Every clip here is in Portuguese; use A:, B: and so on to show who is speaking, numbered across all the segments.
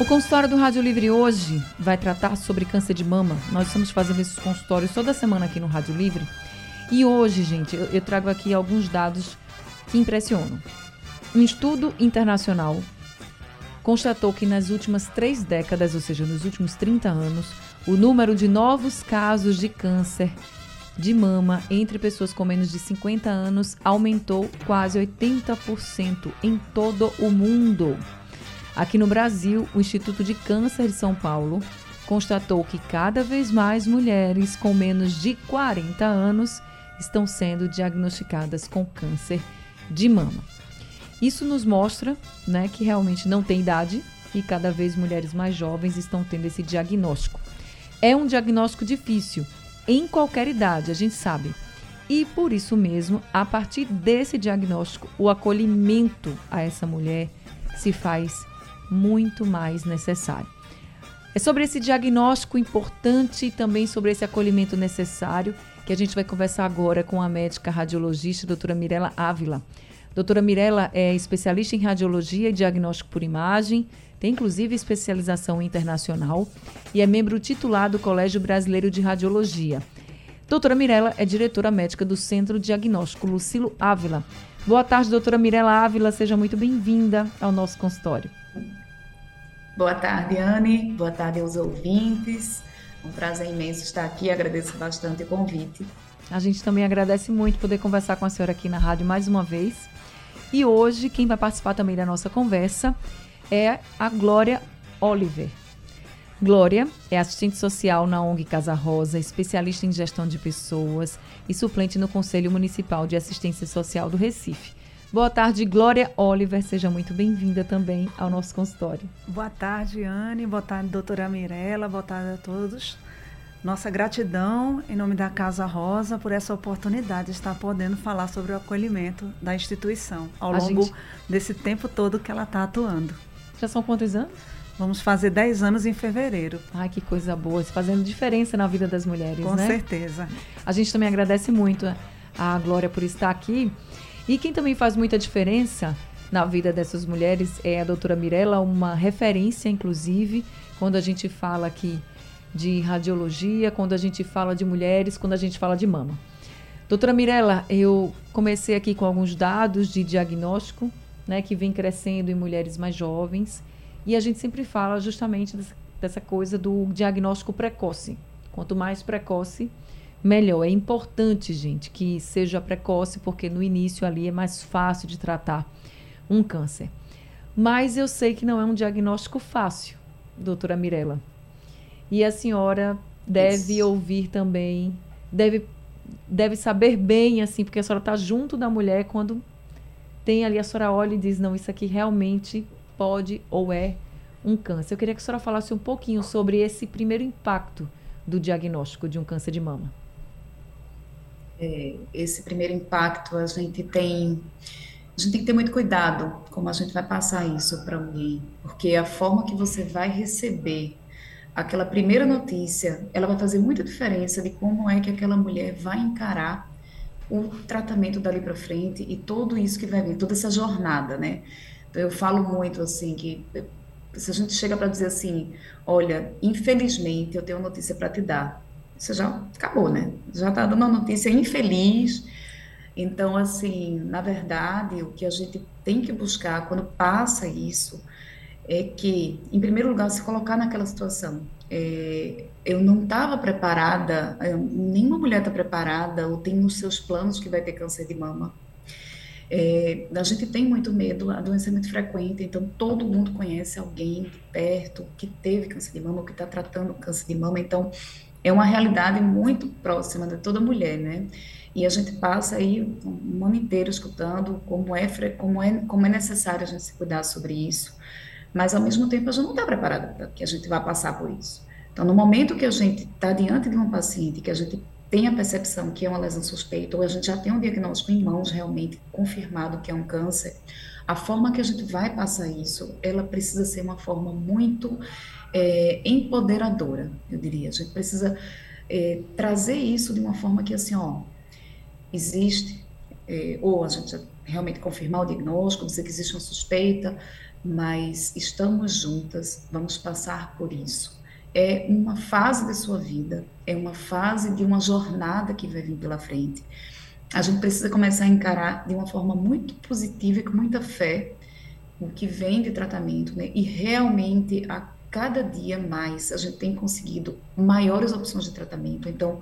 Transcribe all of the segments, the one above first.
A: O consultório do Rádio Livre hoje vai tratar sobre câncer de mama. Nós estamos fazendo esses consultórios toda semana aqui no Rádio Livre. E hoje, gente, eu, eu trago aqui alguns dados que impressionam. Um estudo internacional constatou que nas últimas três décadas, ou seja, nos últimos 30 anos, o número de novos casos de câncer de mama entre pessoas com menos de 50 anos aumentou quase 80% em todo o mundo. Aqui no Brasil, o Instituto de Câncer de São Paulo constatou que cada vez mais mulheres com menos de 40 anos estão sendo diagnosticadas com câncer de mama. Isso nos mostra né, que realmente não tem idade e cada vez mulheres mais jovens estão tendo esse diagnóstico. É um diagnóstico difícil, em qualquer idade, a gente sabe. E por isso mesmo, a partir desse diagnóstico, o acolhimento a essa mulher se faz muito mais necessário. É sobre esse diagnóstico importante e também sobre esse acolhimento necessário que a gente vai conversar agora com a médica radiologista, doutora Mirela Ávila. Doutora Mirella é especialista em radiologia e diagnóstico por imagem, tem inclusive especialização internacional e é membro titular do Colégio Brasileiro de Radiologia. Doutora Mirella é diretora médica do Centro Diagnóstico Lucilo Ávila. Boa tarde, doutora Mirella Ávila, seja muito bem-vinda ao nosso consultório.
B: Boa tarde, Anne. Boa tarde aos ouvintes. Um prazer imenso estar aqui. Agradeço bastante o convite.
A: A gente também agradece muito poder conversar com a senhora aqui na rádio mais uma vez. E hoje, quem vai participar também da nossa conversa é a Glória Oliver. Glória é assistente social na ONG Casa Rosa, especialista em gestão de pessoas e suplente no Conselho Municipal de Assistência Social do Recife. Boa tarde, Glória Oliver. Seja muito bem-vinda também ao nosso consultório.
C: Boa tarde, Anne. Boa tarde, doutora Mirella. Boa tarde a todos. Nossa gratidão em nome da Casa Rosa por essa oportunidade de estar podendo falar sobre o acolhimento da instituição ao a longo gente... desse tempo todo que ela está atuando.
A: Já são quantos anos?
C: Vamos fazer 10 anos em fevereiro.
A: Ai, que coisa boa, fazendo diferença na vida das mulheres,
C: Com
A: né?
C: Com certeza.
A: A gente também agradece muito a Glória por estar aqui. E quem também faz muita diferença na vida dessas mulheres é a doutora Mirella, uma referência, inclusive, quando a gente fala que de radiologia, quando a gente fala de mulheres, quando a gente fala de mama. Doutora Mirella, eu comecei aqui com alguns dados de diagnóstico, né, que vem crescendo em mulheres mais jovens, e a gente sempre fala justamente dessa coisa do diagnóstico precoce. Quanto mais precoce, melhor. É importante, gente, que seja precoce, porque no início ali é mais fácil de tratar um câncer. Mas eu sei que não é um diagnóstico fácil, doutora Mirella. E a senhora deve Isso. ouvir também, deve, deve saber bem, assim, porque a senhora está junto da mulher quando tem ali, a senhora olha e diz, não, isso aqui realmente pode ou é um câncer. Eu queria que a senhora falasse um pouquinho sobre esse primeiro impacto do diagnóstico de um câncer de mama.
B: É, esse primeiro impacto, a gente tem a gente tem que ter muito cuidado como a gente vai passar isso para alguém, porque a forma que você vai receber aquela primeira notícia, ela vai fazer muita diferença de como é que aquela mulher vai encarar o tratamento dali para frente e tudo isso que vai vir, toda essa jornada, né? Então, eu falo muito assim que se a gente chega para dizer assim, olha, infelizmente eu tenho notícia para te dar, você já acabou, né? Já está dando uma notícia infeliz. Então, assim, na verdade, o que a gente tem que buscar quando passa isso é que, em primeiro lugar, se colocar naquela situação. É, eu não estava preparada, nenhuma mulher está preparada ou tem nos seus planos que vai ter câncer de mama. É, a gente tem muito medo, a doença é muito frequente, então todo mundo conhece alguém perto que teve câncer de mama ou que está tratando câncer de mama, então é uma realidade muito próxima de toda mulher, né? E a gente passa aí um ano inteiro escutando como é, como é, como é necessário a gente se cuidar sobre isso mas ao mesmo tempo a gente não está preparada para que a gente vá passar por isso. Então, no momento que a gente está diante de um paciente, que a gente tem a percepção que é uma lesão suspeita, ou a gente já tem um diagnóstico em mãos realmente confirmado que é um câncer, a forma que a gente vai passar isso, ela precisa ser uma forma muito é, empoderadora, eu diria. A gente precisa é, trazer isso de uma forma que, assim, ó, existe, é, ou a gente realmente confirmar o diagnóstico, dizer que existe uma suspeita, mas estamos juntas, vamos passar por isso. É uma fase da sua vida, é uma fase de uma jornada que vai vir pela frente. A gente precisa começar a encarar de uma forma muito positiva e com muita fé o que vem de tratamento, né? E realmente a cada dia mais a gente tem conseguido maiores opções de tratamento. Então,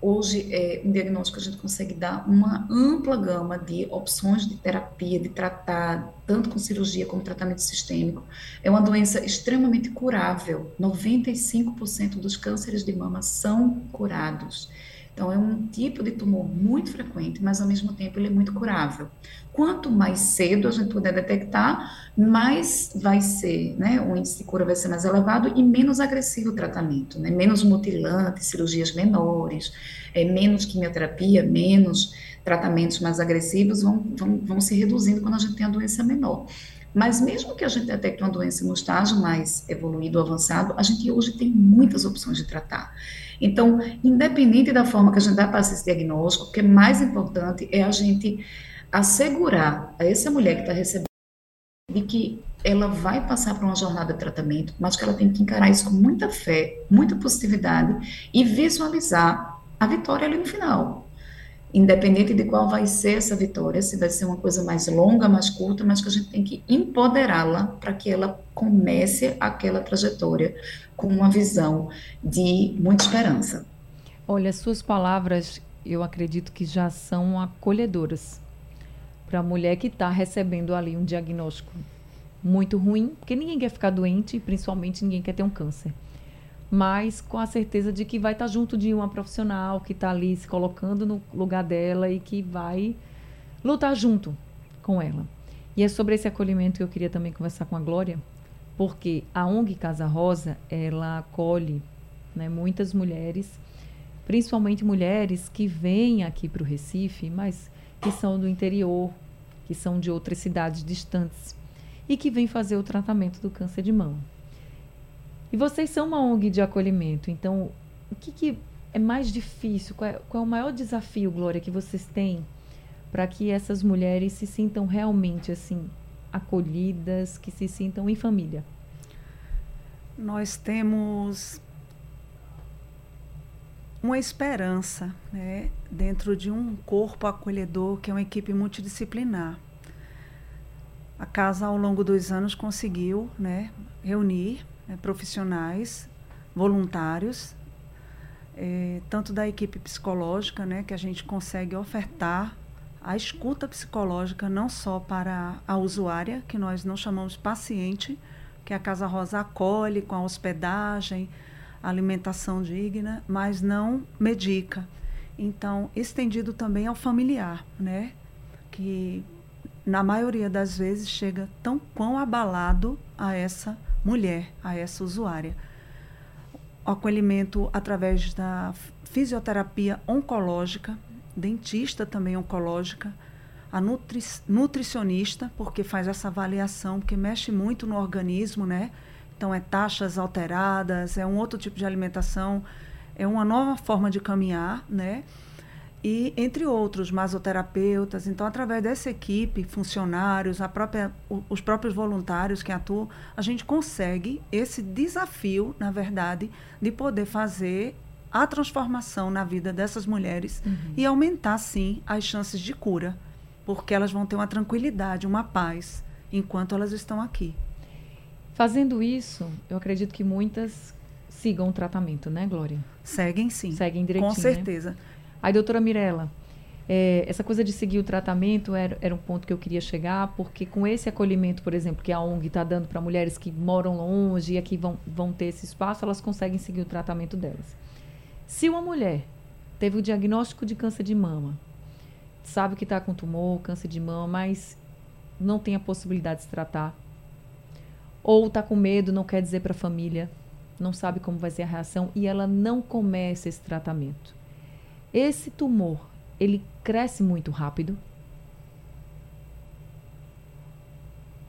B: Hoje, é, um diagnóstico a gente consegue dar uma ampla gama de opções de terapia, de tratar, tanto com cirurgia como tratamento sistêmico. É uma doença extremamente curável. 95% dos cânceres de mama são curados. Então, é um tipo de tumor muito frequente, mas ao mesmo tempo ele é muito curável. Quanto mais cedo a gente puder detectar, mais vai ser, né? O índice de cura vai ser mais elevado e menos agressivo o tratamento, né? Menos mutilante, cirurgias menores, é, menos quimioterapia, menos tratamentos mais agressivos vão, vão, vão se reduzindo quando a gente tem a doença menor. Mas mesmo que a gente detecte uma doença no estágio mais evoluído, avançado, a gente hoje tem muitas opções de tratar. Então, independente da forma que a gente vai passar esse diagnóstico, o que é mais importante é a gente assegurar a essa mulher que está recebendo de que ela vai passar por uma jornada de tratamento, mas que ela tem que encarar isso com muita fé, muita positividade e visualizar a vitória ali no final. Independente de qual vai ser essa vitória, se vai ser uma coisa mais longa, mais curta, mas que a gente tem que empoderá-la para que ela comece aquela trajetória com uma visão de muita esperança.
A: Olha, suas palavras, eu acredito que já são acolhedoras para a mulher que está recebendo ali um diagnóstico muito ruim, porque ninguém quer ficar doente, principalmente ninguém quer ter um câncer. Mas com a certeza de que vai estar tá junto de uma profissional que está ali se colocando no lugar dela e que vai lutar junto com ela. E é sobre esse acolhimento que eu queria também conversar com a Glória, porque a ONG Casa Rosa, ela acolhe né, muitas mulheres, principalmente mulheres que vêm aqui para o Recife, mas que são do interior, que são de outras cidades distantes e que vêm fazer o tratamento do câncer de mama. E vocês são uma ONG de acolhimento, então o que, que é mais difícil? Qual é, qual é o maior desafio, Glória, que vocês têm para que essas mulheres se sintam realmente assim acolhidas, que se sintam em família?
C: Nós temos uma esperança né, dentro de um corpo acolhedor que é uma equipe multidisciplinar. A casa, ao longo dos anos, conseguiu né, reunir né, profissionais, voluntários, é, tanto da equipe psicológica, né, que a gente consegue ofertar a escuta psicológica não só para a usuária, que nós não chamamos paciente, que a Casa Rosa acolhe com a hospedagem, alimentação digna, mas não medica. Então, estendido também ao familiar, né? Que na maioria das vezes chega tão quão abalado a essa mulher, a essa usuária. O acolhimento através da fisioterapia oncológica, dentista também oncológica, a nutri nutricionista, porque faz essa avaliação, porque mexe muito no organismo, né? Então, é taxas alteradas, é um outro tipo de alimentação, é uma nova forma de caminhar, né? E, entre outros, masoterapeutas. Então, através dessa equipe, funcionários, a própria, os próprios voluntários que atuam, a gente consegue esse desafio, na verdade, de poder fazer a transformação na vida dessas mulheres uhum. e aumentar, sim, as chances de cura porque elas vão ter uma tranquilidade, uma paz, enquanto elas estão aqui.
A: Fazendo isso, eu acredito que muitas sigam o tratamento, né, Glória?
C: Seguem sim.
A: Seguem direitinho.
C: Com certeza.
A: Né? Aí, doutora Mirella, é, essa coisa de seguir o tratamento era, era, um ponto que eu queria chegar, porque com esse acolhimento, por exemplo, que a ONG está dando para mulheres que moram longe e aqui vão, vão ter esse espaço, elas conseguem seguir o tratamento delas. Se uma mulher teve o diagnóstico de câncer de mama, sabe que está com tumor, câncer de mama, mas não tem a possibilidade de se tratar. Ou está com medo, não quer dizer para a família. não sabe como vai ser a reação e ela não começa esse tratamento. Esse tumor, ele cresce muito rápido?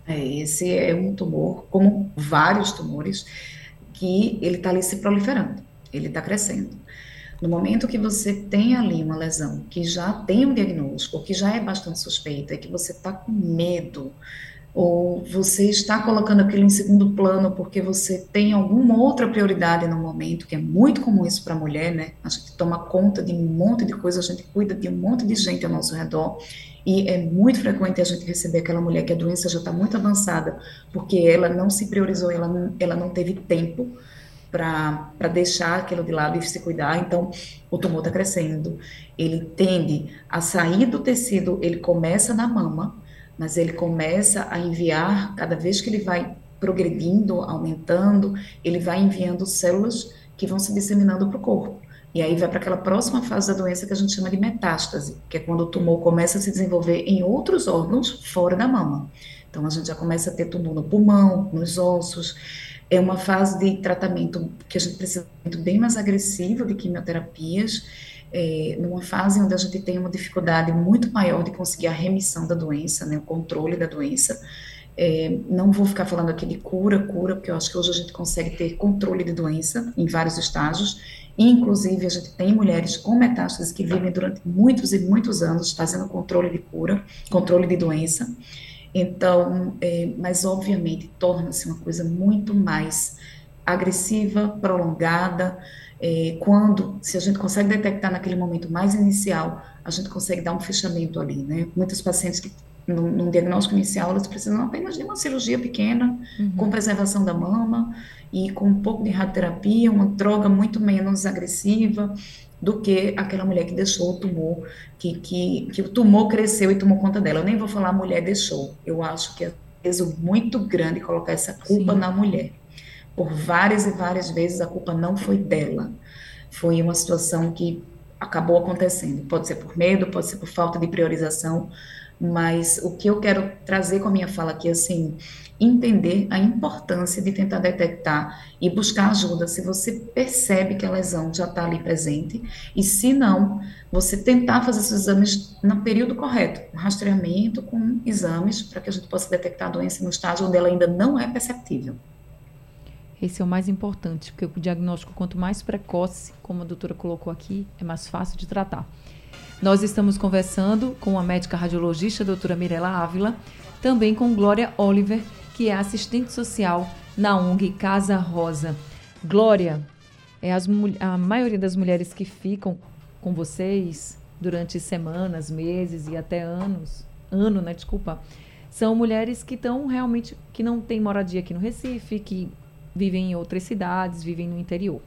B: É, esse é um tumor, como vários tumores, que ele está ali se proliferando, ele está crescendo. No momento que você tem ali uma lesão que já tem um diagnóstico, que já é bastante suspeita, e que você está com medo, ou você está colocando aquilo em segundo plano porque você tem alguma outra prioridade no momento, que é muito comum isso para a mulher, né? A gente toma conta de um monte de coisa, a gente cuida de um monte de gente ao nosso redor, e é muito frequente a gente receber aquela mulher que a doença já está muito avançada, porque ela não se priorizou, ela não, ela não teve tempo para deixar aquilo de lado e se cuidar, então o tumor está crescendo. Ele tende a sair do tecido, ele começa na mama, mas ele começa a enviar, cada vez que ele vai progredindo, aumentando, ele vai enviando células que vão se disseminando para o corpo. E aí vai para aquela próxima fase da doença que a gente chama de metástase, que é quando o tumor começa a se desenvolver em outros órgãos fora da mama. Então a gente já começa a ter tumor no pulmão, nos ossos, é uma fase de tratamento que a gente precisa bem mais agressivo de quimioterapias, é, numa fase onde a gente tem uma dificuldade muito maior de conseguir a remissão da doença, né, o controle da doença. É, não vou ficar falando aqui de cura, cura, porque eu acho que hoje a gente consegue ter controle de doença em vários estágios. Inclusive, a gente tem mulheres com metástases que vivem durante muitos e muitos anos fazendo controle de cura, controle de doença. Então, é, mas obviamente torna-se uma coisa muito mais agressiva, prolongada, é, quando, se a gente consegue detectar naquele momento mais inicial, a gente consegue dar um fechamento ali, né? Muitos pacientes que num, num diagnóstico inicial, elas precisam apenas de uma cirurgia pequena, uhum. com preservação da mama e com um pouco de radioterapia, uma droga muito menos agressiva, do que aquela mulher que deixou o tumor, que, que, que o tumor cresceu e tomou conta dela. Eu nem vou falar mulher deixou. Eu acho que é peso muito grande colocar essa culpa Sim. na mulher. Por várias e várias vezes a culpa não foi dela. Foi uma situação que acabou acontecendo. Pode ser por medo, pode ser por falta de priorização, mas o que eu quero trazer com a minha fala aqui, assim, entender a importância de tentar detectar e buscar ajuda se você percebe que a lesão já está ali presente e se não, você tentar fazer esses exames no período correto, um rastreamento com exames para que a gente possa detectar a doença no estágio onde ela ainda não é perceptível.
A: Esse é o mais importante, porque o diagnóstico, quanto mais precoce, como a doutora colocou aqui, é mais fácil de tratar. Nós estamos conversando com a médica radiologista, doutora Mirela Ávila, também com Glória Oliver, que é assistente social na ONG Casa Rosa. Glória, é as, a maioria das mulheres que ficam com vocês durante semanas, meses e até anos, ano, né, desculpa, são mulheres que estão realmente, que não têm moradia aqui no Recife, que vivem em outras cidades, vivem no interior.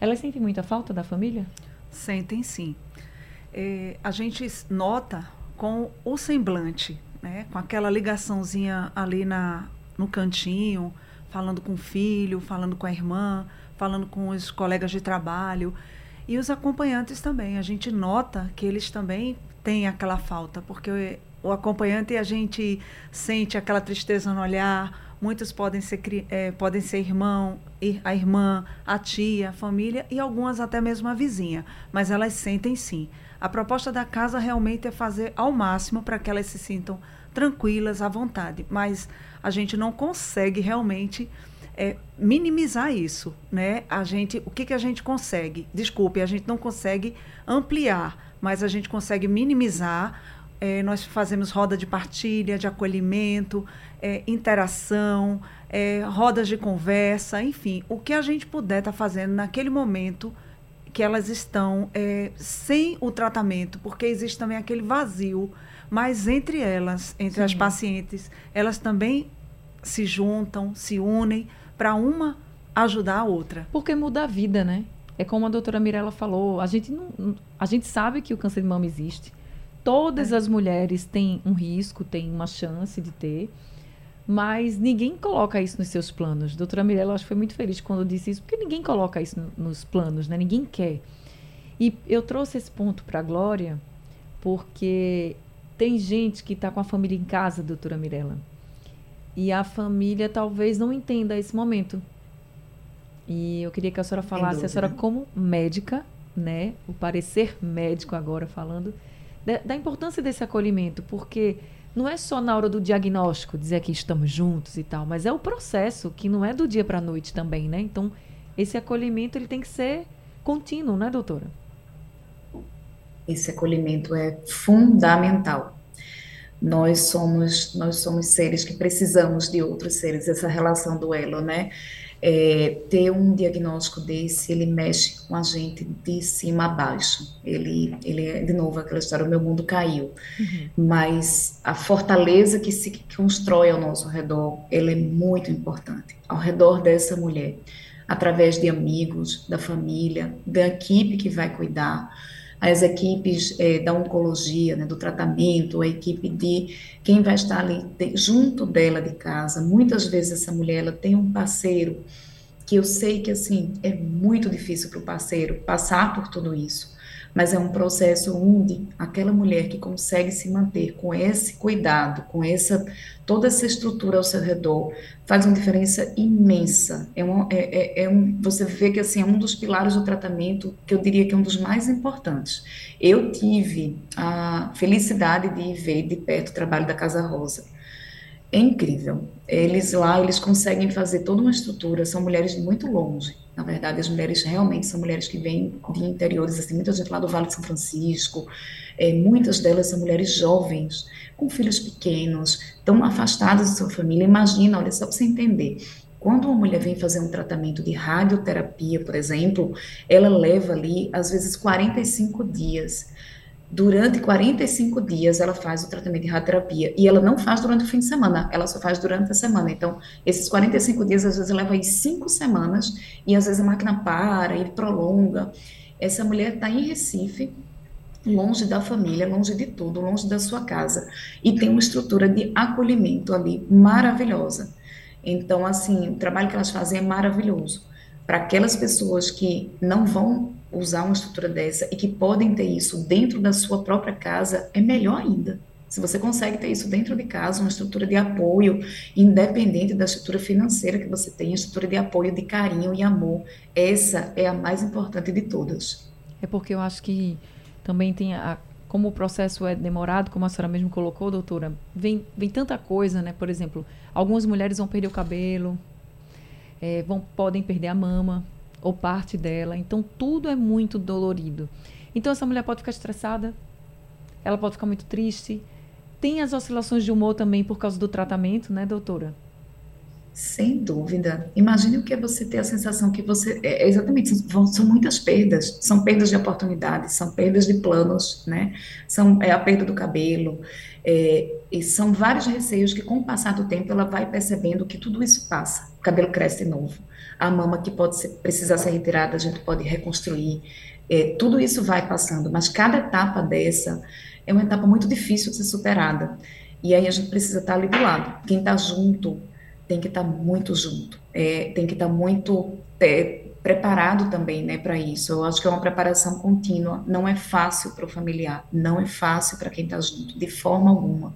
A: Elas sentem muita falta da família?
C: Sentem sim. É, a gente nota com o semblante né? Com aquela ligaçãozinha ali na, no cantinho, falando com o filho, falando com a irmã, falando com os colegas de trabalho. E os acompanhantes também. A gente nota que eles também têm aquela falta, porque o acompanhante a gente sente aquela tristeza no olhar. Muitos podem ser, é, podem ser irmão, a irmã, a tia, a família e algumas até mesmo a vizinha. Mas elas sentem sim. A proposta da casa realmente é fazer ao máximo para que elas se sintam tranquilas, à vontade. Mas a gente não consegue realmente é, minimizar isso, né? A gente, o que, que a gente consegue? Desculpe, a gente não consegue ampliar, mas a gente consegue minimizar. É, nós fazemos roda de partilha, de acolhimento, é, interação, é, rodas de conversa, enfim, o que a gente puder estar tá fazendo naquele momento que elas estão é, sem o tratamento, porque existe também aquele vazio mas entre elas, entre Sim. as pacientes, elas também se juntam, se unem para uma ajudar a outra.
A: Porque muda a vida, né? É como a doutora Mirella falou, a gente, não, a gente sabe que o câncer de mama existe. Todas é. as mulheres têm um risco, têm uma chance de ter, mas ninguém coloca isso nos seus planos. Doutora Mirella, acho que foi muito feliz quando disse isso, porque ninguém coloca isso no, nos planos, né? Ninguém quer. E eu trouxe esse ponto para a Glória, porque tem gente que está com a família em casa, doutora Mirella, e a família talvez não entenda esse momento. E eu queria que a senhora falasse, a senhora como médica, né, o parecer médico agora falando, da, importância desse acolhimento, porque não é só na hora do diagnóstico dizer que estamos juntos e tal, mas é o processo que não é do dia para a noite também, né? Então, esse acolhimento ele tem que ser contínuo, né, doutora?
B: Esse acolhimento é fundamental. Nós somos nós somos seres que precisamos de outros seres, essa relação do elo, né? É, ter um diagnóstico desse, ele mexe com a gente de cima a baixo. Ele, ele é, de novo, aquela história, o meu mundo caiu. Uhum. Mas a fortaleza que se constrói ao nosso redor, ela é muito importante. Ao redor dessa mulher, através de amigos, da família, da equipe que vai cuidar, as equipes é, da oncologia, né, do tratamento, a equipe de quem vai estar ali de, junto dela de casa. Muitas vezes essa mulher ela tem um parceiro que eu sei que assim é muito difícil para o parceiro passar por tudo isso mas é um processo onde aquela mulher que consegue se manter com esse cuidado, com essa toda essa estrutura ao seu redor, faz uma diferença imensa. É, é, é, é um, você vê que assim é um dos pilares do tratamento que eu diria que é um dos mais importantes. Eu tive a felicidade de ver de perto o trabalho da Casa Rosa. É incrível. Eles lá, eles conseguem fazer toda uma estrutura, são mulheres de muito longe na verdade, as mulheres realmente são mulheres que vêm de interiores, assim, muita gente lá do Vale de São Francisco, é, muitas delas são mulheres jovens, com filhos pequenos, tão afastadas da sua família. Imagina, olha, só para você entender, quando uma mulher vem fazer um tratamento de radioterapia, por exemplo, ela leva ali, às vezes, 45 dias durante 45 dias ela faz o tratamento de radioterapia e ela não faz durante o fim de semana, ela só faz durante a semana. Então, esses 45 dias às vezes leva aí cinco semanas e às vezes a máquina para e prolonga. Essa mulher está em Recife, longe da família, longe de tudo, longe da sua casa e tem uma estrutura de acolhimento ali maravilhosa. Então, assim, o trabalho que elas fazem é maravilhoso. Para aquelas pessoas que não vão usar uma estrutura dessa e que podem ter isso dentro da sua própria casa, é melhor ainda. Se você consegue ter isso dentro de casa, uma estrutura de apoio, independente da estrutura financeira que você tem, estrutura de apoio, de carinho e amor, essa é a mais importante de todas.
A: É porque eu acho que também tem a, como o processo é demorado, como a senhora mesmo colocou, doutora, vem, vem tanta coisa, né? Por exemplo, algumas mulheres vão perder o cabelo, é, vão, podem perder a mama, ou parte dela. Então tudo é muito dolorido. Então essa mulher pode ficar estressada, ela pode ficar muito triste. Tem as oscilações de humor também por causa do tratamento, né, doutora?
B: Sem dúvida. Imagine o que é você ter a sensação que você. É, exatamente, são, são, muitas perdas. São perdas de oportunidades, são perdas de planos, né? São, é a perda do cabelo. É, e são vários receios que, com o passar do tempo, ela vai percebendo que tudo isso passa. O cabelo cresce novo a mama que pode ser, precisar ser retirada, a gente pode reconstruir. É, tudo isso vai passando, mas cada etapa dessa é uma etapa muito difícil de ser superada. E aí a gente precisa estar ali do lado. Quem está junto tem que estar muito junto, é, tem que estar muito é, preparado também né, para isso. Eu acho que é uma preparação contínua. Não é fácil para o familiar, não é fácil para quem está junto, de forma alguma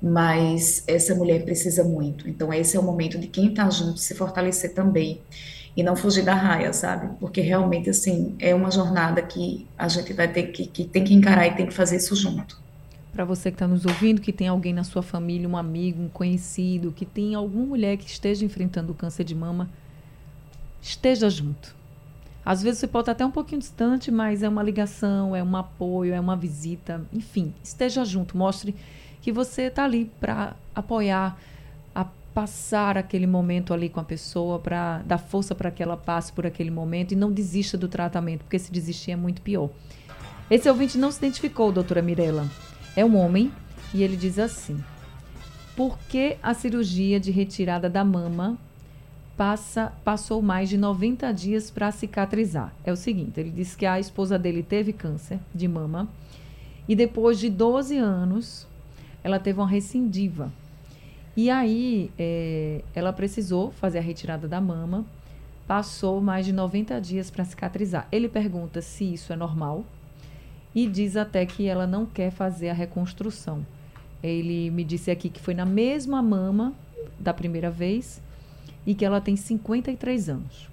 B: mas essa mulher precisa muito. Então, esse é o momento de quem está junto se fortalecer também e não fugir da raia, sabe? Porque realmente, assim, é uma jornada que a gente vai ter que, que tem que encarar e tem que fazer isso junto.
A: Para você que está nos ouvindo, que tem alguém na sua família, um amigo, um conhecido, que tem alguma mulher que esteja enfrentando o câncer de mama, esteja junto. Às vezes você pode estar até um pouquinho distante, mas é uma ligação, é um apoio, é uma visita, enfim, esteja junto, mostre que você está ali para apoiar, a passar aquele momento ali com a pessoa, para dar força para que ela passe por aquele momento e não desista do tratamento, porque se desistir é muito pior. Esse ouvinte não se identificou, doutora Mirella. É um homem e ele diz assim: Por que a cirurgia de retirada da mama passa, passou mais de 90 dias para cicatrizar? É o seguinte: ele disse que a esposa dele teve câncer de mama e depois de 12 anos ela teve uma recidiva. E aí, é, ela precisou fazer a retirada da mama, passou mais de 90 dias para cicatrizar. Ele pergunta se isso é normal e diz até que ela não quer fazer a reconstrução. Ele me disse aqui que foi na mesma mama da primeira vez e que ela tem 53 anos.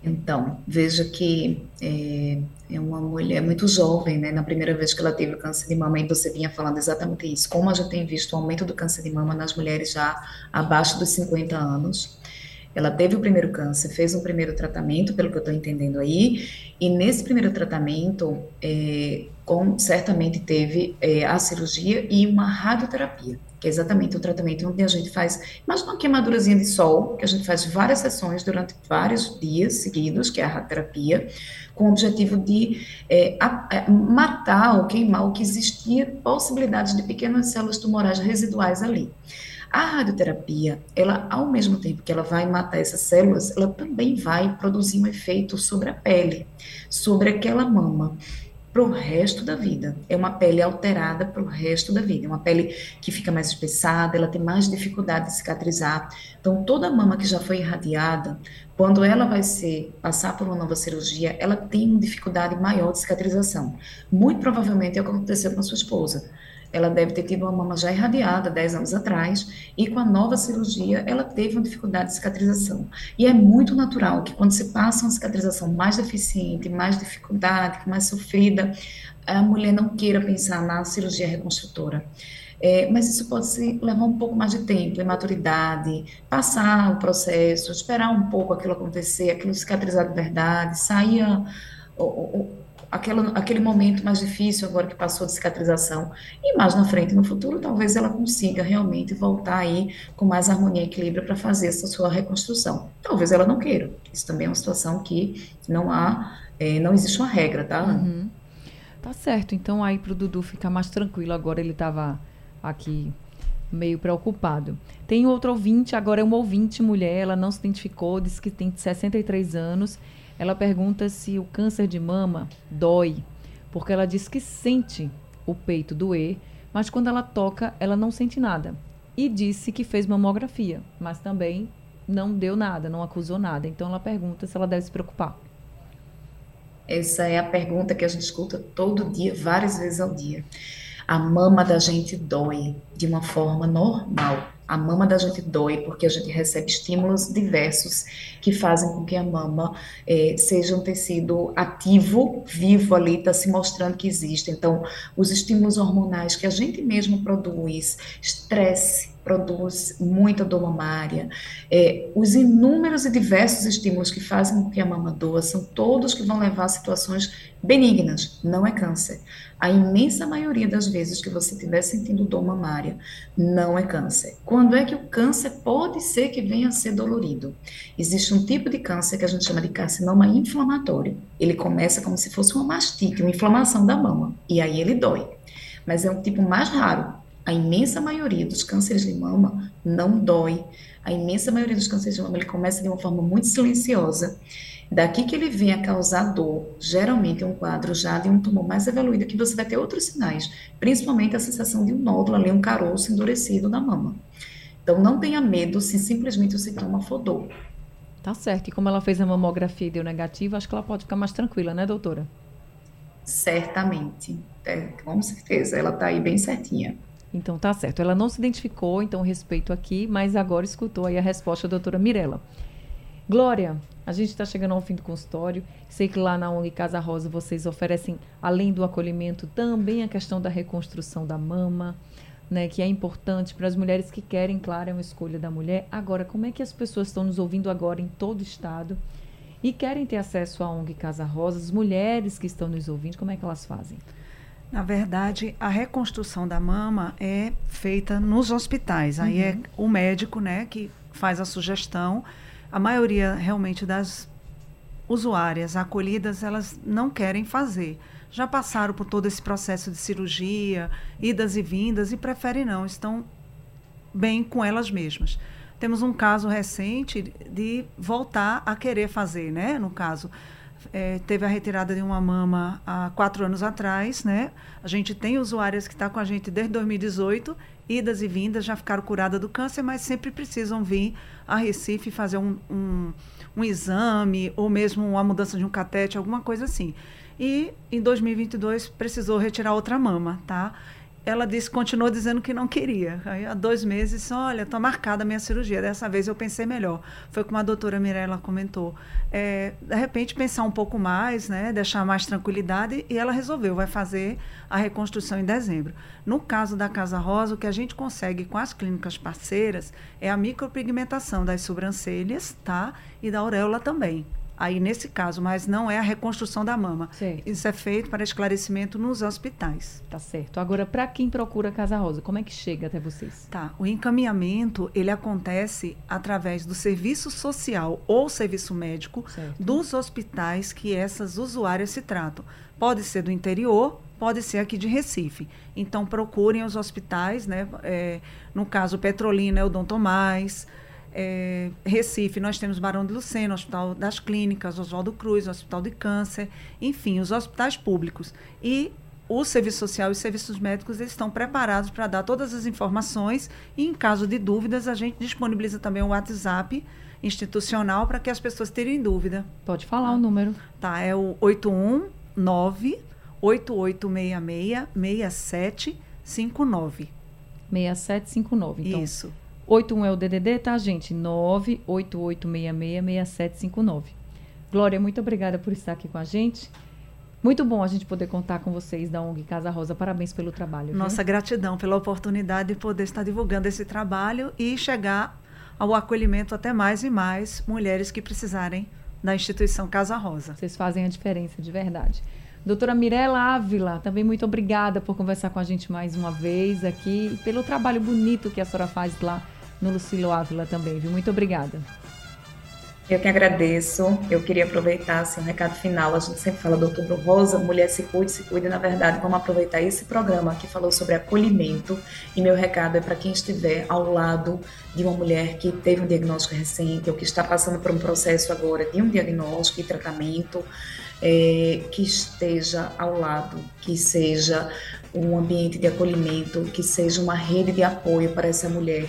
B: Então, veja que é, é, uma mulher muito jovem, né? Na primeira vez que ela teve câncer de mama, e você vinha falando exatamente isso. Como a gente tem visto o aumento do câncer de mama nas mulheres já abaixo dos 50 anos. Ela teve o primeiro câncer, fez um primeiro tratamento, pelo que eu estou entendendo aí, e nesse primeiro tratamento, é, com, certamente teve é, a cirurgia e uma radioterapia, que é exatamente o tratamento onde a gente faz, imagina uma queimadurazinha de sol, que a gente faz várias sessões durante vários dias seguidos, que é a radioterapia, com o objetivo de é, a, a, matar ou queimar o que existia, possibilidades de pequenas células tumorais residuais ali. A radioterapia, ela, ao mesmo tempo que ela vai matar essas células, ela também vai produzir um efeito sobre a pele, sobre aquela mama para o resto da vida. É uma pele alterada para o resto da vida. É uma pele que fica mais espessada, ela tem mais dificuldade de cicatrizar. Então, toda mama que já foi irradiada, quando ela vai ser passar por uma nova cirurgia, ela tem uma dificuldade maior de cicatrização. Muito provavelmente é o que aconteceu com a sua esposa ela deve ter tido uma mama já irradiada 10 anos atrás, e com a nova cirurgia, ela teve uma dificuldade de cicatrização. E é muito natural que quando se passa uma cicatrização mais deficiente, mais dificuldade, mais sofrida, a mulher não queira pensar na cirurgia reconstrutora. É, mas isso pode se levar um pouco mais de tempo, de maturidade, passar o processo, esperar um pouco aquilo acontecer, aquilo cicatrizar de verdade, sair a, aquela, aquele momento mais difícil agora que passou de cicatrização. E mais na frente, no futuro, talvez ela consiga realmente voltar aí com mais harmonia e equilíbrio para fazer essa sua reconstrução. Talvez ela não queira. Isso também é uma situação que não há, é, não existe uma regra, tá?
A: Uhum. Tá certo. Então aí para o Dudu ficar mais tranquilo, agora ele estava aqui meio preocupado. Tem outro ouvinte, agora é uma ouvinte mulher, ela não se identificou, disse que tem 63 anos ela pergunta se o câncer de mama dói, porque ela diz que sente o peito doer, mas quando ela toca, ela não sente nada. E disse que fez mamografia, mas também não deu nada, não acusou nada. Então ela pergunta se ela deve se preocupar.
B: Essa é a pergunta que a gente escuta todo dia, várias vezes ao dia. A mama da gente dói de uma forma normal. A mama da gente dói porque a gente recebe estímulos diversos que fazem com que a mama é, seja um tecido ativo, vivo ali, está se mostrando que existe. Então, os estímulos hormonais que a gente mesmo produz, estresse, produz muita dor. É, os inúmeros e diversos estímulos que fazem com que a mama doa são todos que vão levar a situações benignas, não é câncer. A imensa maioria das vezes que você estiver sentindo dor mamária, não é câncer. Quando é que o câncer pode ser que venha a ser dolorido? Existe um tipo de câncer que a gente chama de carcinoma inflamatório. Ele começa como se fosse uma mastite, uma inflamação da mama, e aí ele dói. Mas é um tipo mais raro, a imensa maioria dos cânceres de mama não dói. A imensa maioria dos cânceres de mama ele começa de uma forma muito silenciosa. Daqui que ele vem a causar dor, geralmente é um quadro já de um tumor mais evoluído, que você vai ter outros sinais, principalmente a sensação de um nódulo ali, um caroço endurecido na mama. Então, não tenha medo se simplesmente o sintoma for dor.
A: Tá certo. E como ela fez a mamografia e deu negativo, acho que ela pode ficar mais tranquila, né, doutora?
B: Certamente. É, com certeza. Ela tá aí bem certinha.
A: Então tá certo. Ela não se identificou, então respeito aqui, mas agora escutou aí a resposta da doutora Mirella. Glória, a gente está chegando ao fim do consultório. Sei que lá na ONG Casa Rosa vocês oferecem, além do acolhimento, também a questão da reconstrução da mama, né, que é importante para as mulheres que querem, claro, é uma escolha da mulher. Agora, como é que as pessoas estão nos ouvindo agora em todo o estado e querem ter acesso à ONG Casa Rosa? As mulheres que estão nos ouvindo, como é que elas fazem?
C: Na verdade, a reconstrução da mama é feita nos hospitais. Aí é uhum. é o médico, né, que faz a sugestão. A maioria realmente das usuárias acolhidas, elas não querem fazer. Já passaram por todo esse processo de cirurgia, idas e vindas e preferem não, estão bem com elas mesmas. Temos um caso recente de voltar a querer fazer, né? No caso, é, teve a retirada de uma mama há quatro anos atrás, né? A gente tem usuárias que estão tá com a gente desde 2018, idas e vindas, já ficaram curadas do câncer, mas sempre precisam vir a Recife fazer um, um, um exame ou mesmo uma mudança de um catete, alguma coisa assim. E em 2022 precisou retirar outra mama, tá? Ela disse, continuou dizendo que não queria. Aí, há dois meses, olha, está marcada a minha cirurgia. Dessa vez eu pensei melhor. Foi como a doutora Mirella comentou. É, de repente, pensar um pouco mais, né, deixar mais tranquilidade, e ela resolveu, vai fazer a reconstrução em dezembro. No caso da Casa Rosa, o que a gente consegue com as clínicas parceiras é a micropigmentação das sobrancelhas, tá? E da auréola também aí nesse caso, mas não é a reconstrução da mama. Isso é feito para esclarecimento nos hospitais.
A: Tá certo. Agora, para quem procura Casa Rosa, como é que chega até vocês?
C: Tá. O encaminhamento, ele acontece através do serviço social ou serviço médico
A: Certo.
C: dos hospitais que essas usuárias se tratam. Pode ser do interior, pode ser aqui de Recife. Então, procurem os hospitais, né? É, no caso, Petrolina é o Dom Tomás, é, Recife, nós temos Barão de Lucena, Hospital das Clínicas, Oswaldo Cruz, Hospital de Câncer, enfim, os hospitais públicos. E o serviço social e os serviços médicos eles estão preparados para dar todas as informações e, em caso de dúvidas, a gente disponibiliza também o WhatsApp institucional para que as pessoas tirem dúvida.
A: Pode falar o número.
C: Tá, é o 819 8866 6759.
A: 6759. Então,
C: Isso.
A: 81 é o DDD, tá, gente? 988666759. Glória, muito obrigada por estar aqui com a gente. Muito bom a gente poder contar com vocês da ONG Casa Rosa. Parabéns pelo trabalho. viu?
C: Nossa gratidão pela oportunidade de poder estar divulgando esse trabalho e chegar ao acolhimento até mais e mais mulheres que precisarem da instituição Casa Rosa.
A: Vocês fazem a diferença, de verdade. Doutora Mirella Ávila, também muito obrigada por conversar com a gente mais uma vez aqui e pelo trabalho bonito que a senhora faz lá no Lucílio Ávila também, viu? Muito obrigada.
B: Eu que agradeço. Eu queria aproveitar assim, um recado final. A gente sempre fala do Outubro Rosa, mulher se cuide, se cuide. Na verdade, vamos aproveitar esse programa que falou sobre acolhimento. E meu recado é para quem estiver ao lado de uma mulher que teve um diagnóstico recente ou que está passando por um processo agora de um diagnóstico e tratamento, é, que esteja ao lado, que seja um ambiente de acolhimento, que seja uma rede de apoio para essa mulher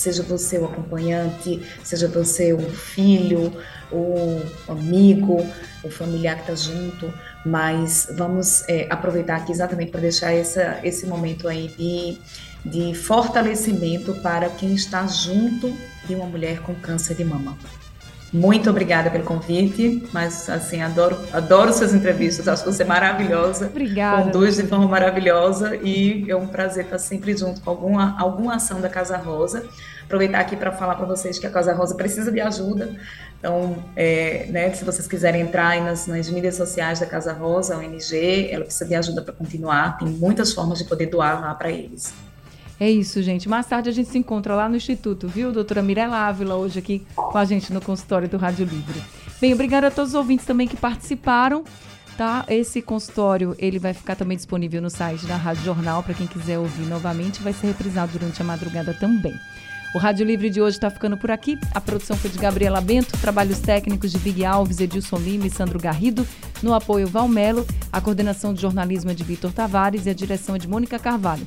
B: seja você o acompanhante, seja você o filho, o amigo, o familiar que está junto, mas vamos é, aproveitar aqui exatamente para deixar essa, esse momento aí de, de fortalecimento para quem está junto de uma mulher com câncer de mama. Muito obrigada pelo convite, mas assim, adoro, adoro suas entrevistas, acho que você é maravilhosa.
A: Obrigada.
B: Conduz de forma maravilhosa e é um prazer estar sempre junto com alguma, alguma ação da Casa Rosa. Aproveitar aqui para falar para vocês que a Casa Rosa precisa de ajuda. Então, é, né, se vocês quiserem entrar nas, nas mídias sociais da Casa Rosa, a ONG, ela precisa de ajuda para continuar. Tem muitas formas de poder doar lá para eles.
A: É isso, gente. Mais tarde a gente se encontra lá no Instituto, viu? Doutora Mirella Ávila, hoje aqui com a gente no consultório do Rádio Livre. Bem, obrigada a todos os ouvintes também que participaram, tá? Esse consultório, ele vai ficar também disponível no site da Rádio Jornal, para quem quiser ouvir novamente, vai ser reprisado durante a madrugada também. O Rádio Livre de hoje está ficando por aqui. A produção foi de Gabriela Bento, trabalhos técnicos de Big Alves, Edilson Lima e Sandro Garrido, no apoio Valmelo, a coordenação de jornalismo é de Vitor Tavares e a direção é de Mônica Carvalho.